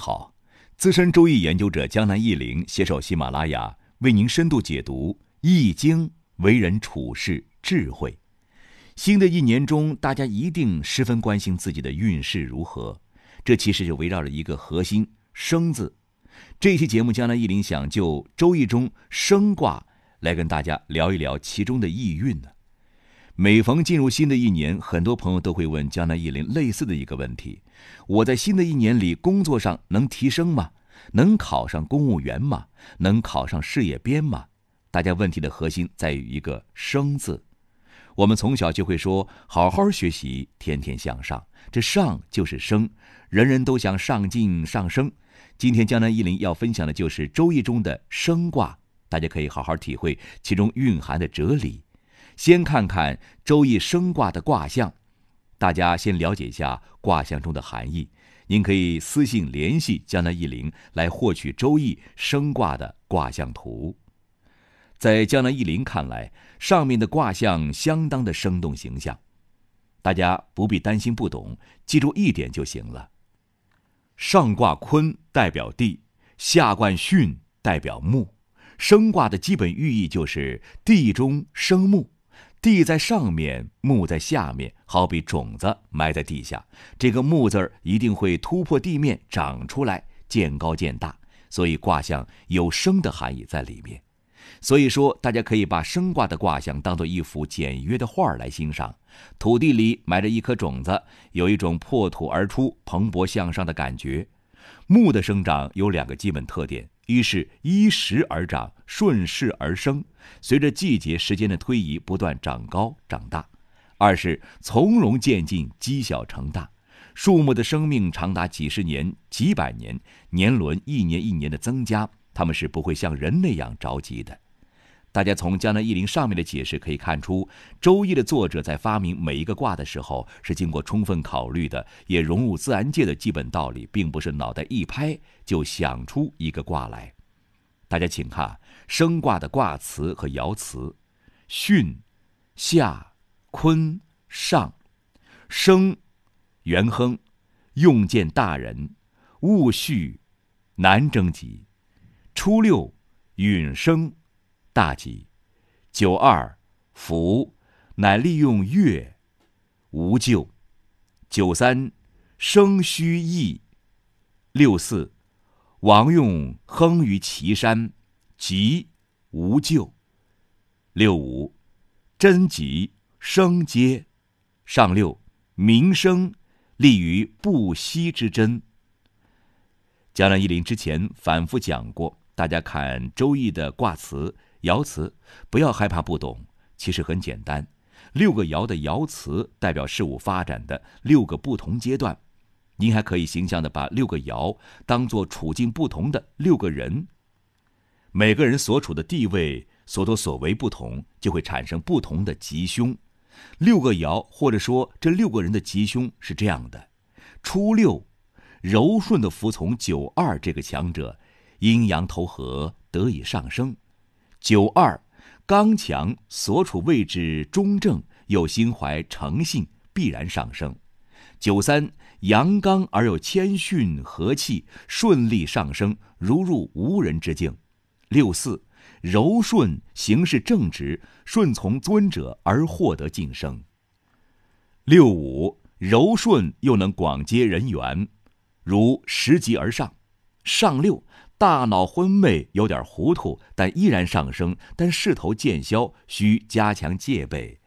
好，资深周易研究者江南易林携手喜马拉雅，为您深度解读《易经》为人处事智慧。新的一年中，大家一定十分关心自己的运势如何。这其实就围绕着一个核心“生”字。这期节目，江南易林想就周易中生卦来跟大家聊一聊其中的意蕴呢。每逢进入新的一年，很多朋友都会问江南易林类似的一个问题：我在新的一年里工作上能提升吗？能考上公务员吗？能考上事业编吗？大家问题的核心在于一个“生”字。我们从小就会说：“好好学习，天天向上。”这“上”就是升，人人都想上进上升。今天江南一林要分享的就是《周易》中的升卦，大家可以好好体会其中蕴含的哲理。先看看《周易》升卦的卦象，大家先了解一下卦象中的含义。您可以私信联系江南易林来获取《周易》生卦的卦象图。在江南易林看来，上面的卦象相当的生动形象，大家不必担心不懂，记住一点就行了。上卦坤代表地，下卦巽代表木。生卦的基本寓意就是地中生木。地在上面，木在下面，好比种子埋在地下，这个木字儿一定会突破地面长出来，渐高渐大，所以卦象有生的含义在里面。所以说，大家可以把生卦的卦象当做一幅简约的画来欣赏。土地里埋着一颗种子，有一种破土而出、蓬勃向上的感觉。木的生长有两个基本特点。一是依时而长，顺势而生，随着季节时间的推移不断长高长大；二是从容渐进，积小成大。树木的生命长达几十年、几百年，年轮一年一年的增加，它们是不会像人那样着急的。大家从江南易林上面的解释可以看出，《周易》的作者在发明每一个卦的时候是经过充分考虑的，也融入自然界的基本道理，并不是脑袋一拍就想出一个卦来。大家请看生卦的卦辞和爻辞：巽、下、坤、上。生，元亨，用见大人，戊戌，难征吉。初六，允生。大吉，九二福，乃利用月，无咎。九三生虚意，六四王用亨于岐山，吉无咎。六五贞吉生阶，上六民生利于不息之贞。江南一林之前反复讲过，大家看《周易》的卦辞。爻辞，不要害怕不懂，其实很简单。六个爻的爻辞代表事物发展的六个不同阶段，您还可以形象的把六个爻当做处境不同的六个人。每个人所处的地位、所作所为不同，就会产生不同的吉凶。六个爻或者说这六个人的吉凶是这样的：初六，柔顺的服从九二这个强者，阴阳投合，得以上升。九二，刚强，所处位置中正，又心怀诚信，必然上升。九三，阳刚而又谦逊和气，顺利上升，如入无人之境。六四，柔顺，行事正直，顺从尊者而获得晋升。六五，柔顺又能广结人缘，如拾级而上。上六。大脑昏昧，有点糊涂，但依然上升，但势头渐消，需加强戒备。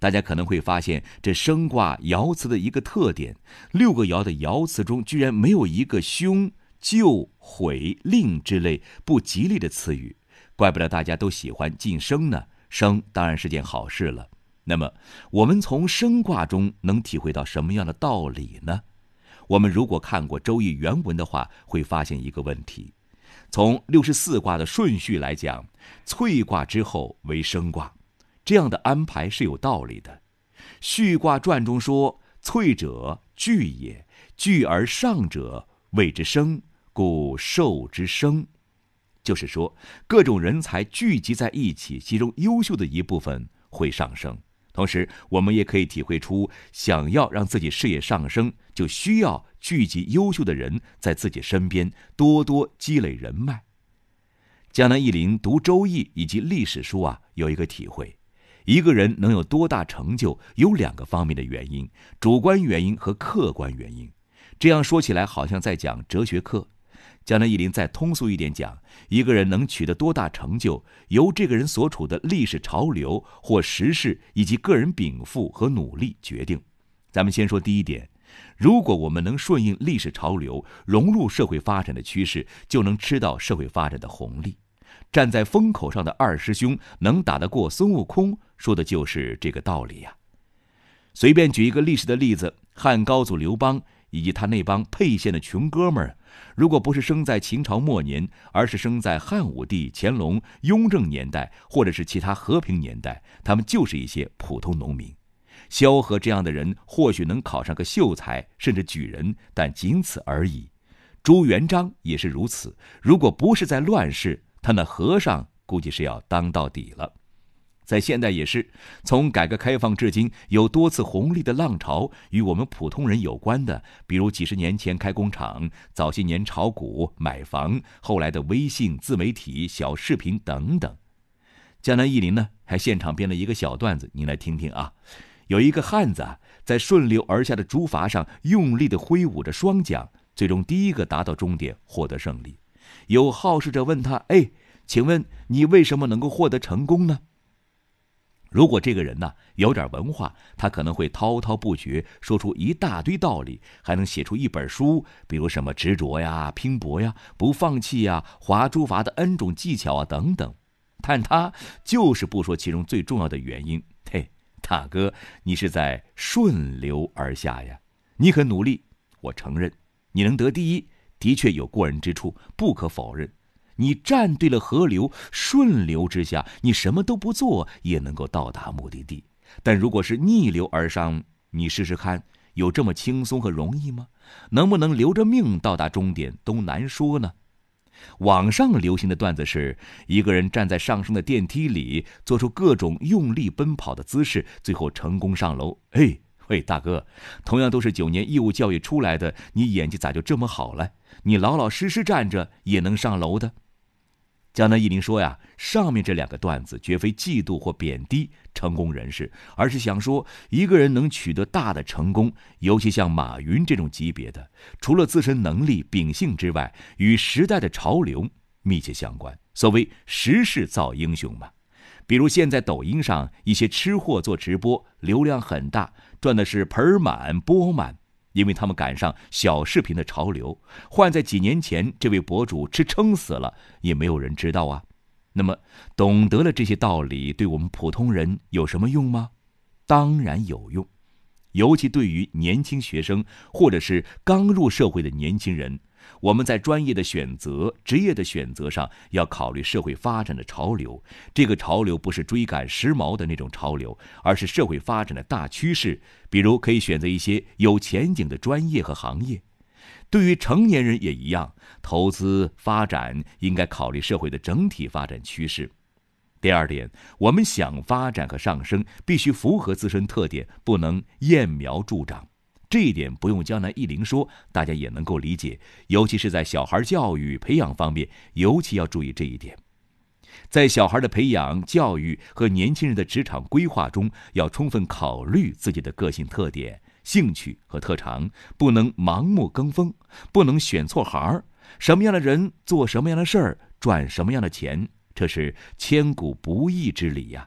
大家可能会发现，这升卦爻辞的一个特点：六个爻的爻辞中，居然没有一个凶、救、毁、令之类不吉利的词语。怪不得大家都喜欢晋升呢。升当然是件好事了。那么，我们从升卦中能体会到什么样的道理呢？我们如果看过《周易》原文的话，会发现一个问题。从六十四卦的顺序来讲，萃卦之后为升卦，这样的安排是有道理的。序卦传中说：“萃者聚也，聚而上者谓之升，故受之升。”就是说，各种人才聚集在一起，其中优秀的一部分会上升。同时，我们也可以体会出，想要让自己事业上升，就需要聚集优秀的人在自己身边，多多积累人脉。江南忆林读《周易》以及历史书啊，有一个体会：一个人能有多大成就，有两个方面的原因，主观原因和客观原因。这样说起来，好像在讲哲学课。江南忆林再通俗一点讲，一个人能取得多大成就，由这个人所处的历史潮流或时势以及个人禀赋和努力决定。咱们先说第一点，如果我们能顺应历史潮流，融入社会发展的趋势，就能吃到社会发展的红利。站在风口上的二师兄能打得过孙悟空，说的就是这个道理呀。随便举一个历史的例子，汉高祖刘邦以及他那帮沛县的穷哥们儿。如果不是生在秦朝末年，而是生在汉武帝、乾隆、雍正年代，或者是其他和平年代，他们就是一些普通农民。萧何这样的人或许能考上个秀才，甚至举人，但仅此而已。朱元璋也是如此。如果不是在乱世，他那和尚估计是要当到底了。在现代也是，从改革开放至今，有多次红利的浪潮与我们普通人有关的，比如几十年前开工厂，早些年炒股买房，后来的微信自媒体、小视频等等。江南忆林呢，还现场编了一个小段子，您来听听啊。有一个汉子在顺流而下的竹筏上用力地挥舞着双桨，最终第一个达到终点，获得胜利。有好事者问他：“哎，请问你为什么能够获得成功呢？”如果这个人呢有点文化，他可能会滔滔不绝说出一大堆道理，还能写出一本书，比如什么执着呀、拼搏呀、不放弃呀、划竹筏的 N 种技巧啊等等。但他就是不说其中最重要的原因。嘿，大哥，你是在顺流而下呀，你很努力，我承认，你能得第一，的确有过人之处，不可否认。你站对了河流，顺流之下，你什么都不做也能够到达目的地。但如果是逆流而上，你试试看，有这么轻松和容易吗？能不能留着命到达终点都难说呢。网上流行的段子是一个人站在上升的电梯里，做出各种用力奔跑的姿势，最后成功上楼。哎，喂，大哥，同样都是九年义务教育出来的，你演技咋就这么好了？你老老实实站着也能上楼的？江南忆林说呀，上面这两个段子绝非嫉妒或贬低成功人士，而是想说，一个人能取得大的成功，尤其像马云这种级别的，除了自身能力、秉性之外，与时代的潮流密切相关。所谓时势造英雄嘛，比如现在抖音上一些吃货做直播，流量很大，赚的是盆满钵满。因为他们赶上小视频的潮流，换在几年前，这位博主吃撑死了，也没有人知道啊。那么，懂得了这些道理，对我们普通人有什么用吗？当然有用，尤其对于年轻学生或者是刚入社会的年轻人。我们在专业的选择、职业的选择上，要考虑社会发展的潮流。这个潮流不是追赶时髦的那种潮流，而是社会发展的大趋势。比如，可以选择一些有前景的专业和行业。对于成年人也一样，投资发展应该考虑社会的整体发展趋势。第二点，我们想发展和上升，必须符合自身特点，不能揠苗助长。这一点不用江南忆林说，大家也能够理解。尤其是在小孩教育培养方面，尤其要注意这一点。在小孩的培养、教育和年轻人的职场规划中，要充分考虑自己的个性特点、兴趣和特长，不能盲目跟风，不能选错行什么样的人做什么样的事儿，赚什么样的钱，这是千古不易之理呀。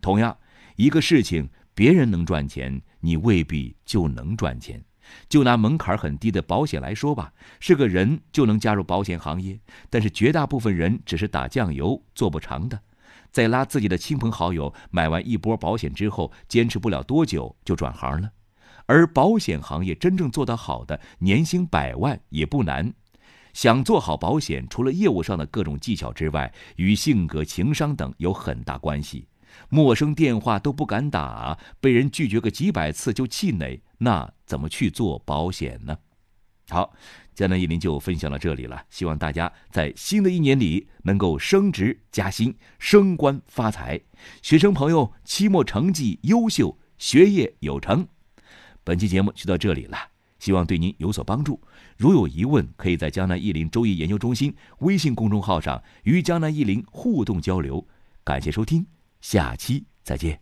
同样，一个事情。别人能赚钱，你未必就能赚钱。就拿门槛很低的保险来说吧，是个人就能加入保险行业，但是绝大部分人只是打酱油，做不长的。在拉自己的亲朋好友买完一波保险之后，坚持不了多久就转行了。而保险行业真正做得好的，年薪百万也不难。想做好保险，除了业务上的各种技巧之外，与性格、情商等有很大关系。陌生电话都不敢打，被人拒绝个几百次就气馁，那怎么去做保险呢？好，江南一林就分享到这里了。希望大家在新的一年里能够升职加薪、升官发财。学生朋友，期末成绩优秀，学业有成。本期节目就到这里了。希望对您有所帮助。如有疑问，可以在江南易林周易研究中心微信公众号上与江南易林互动交流。感谢收听，下期再见。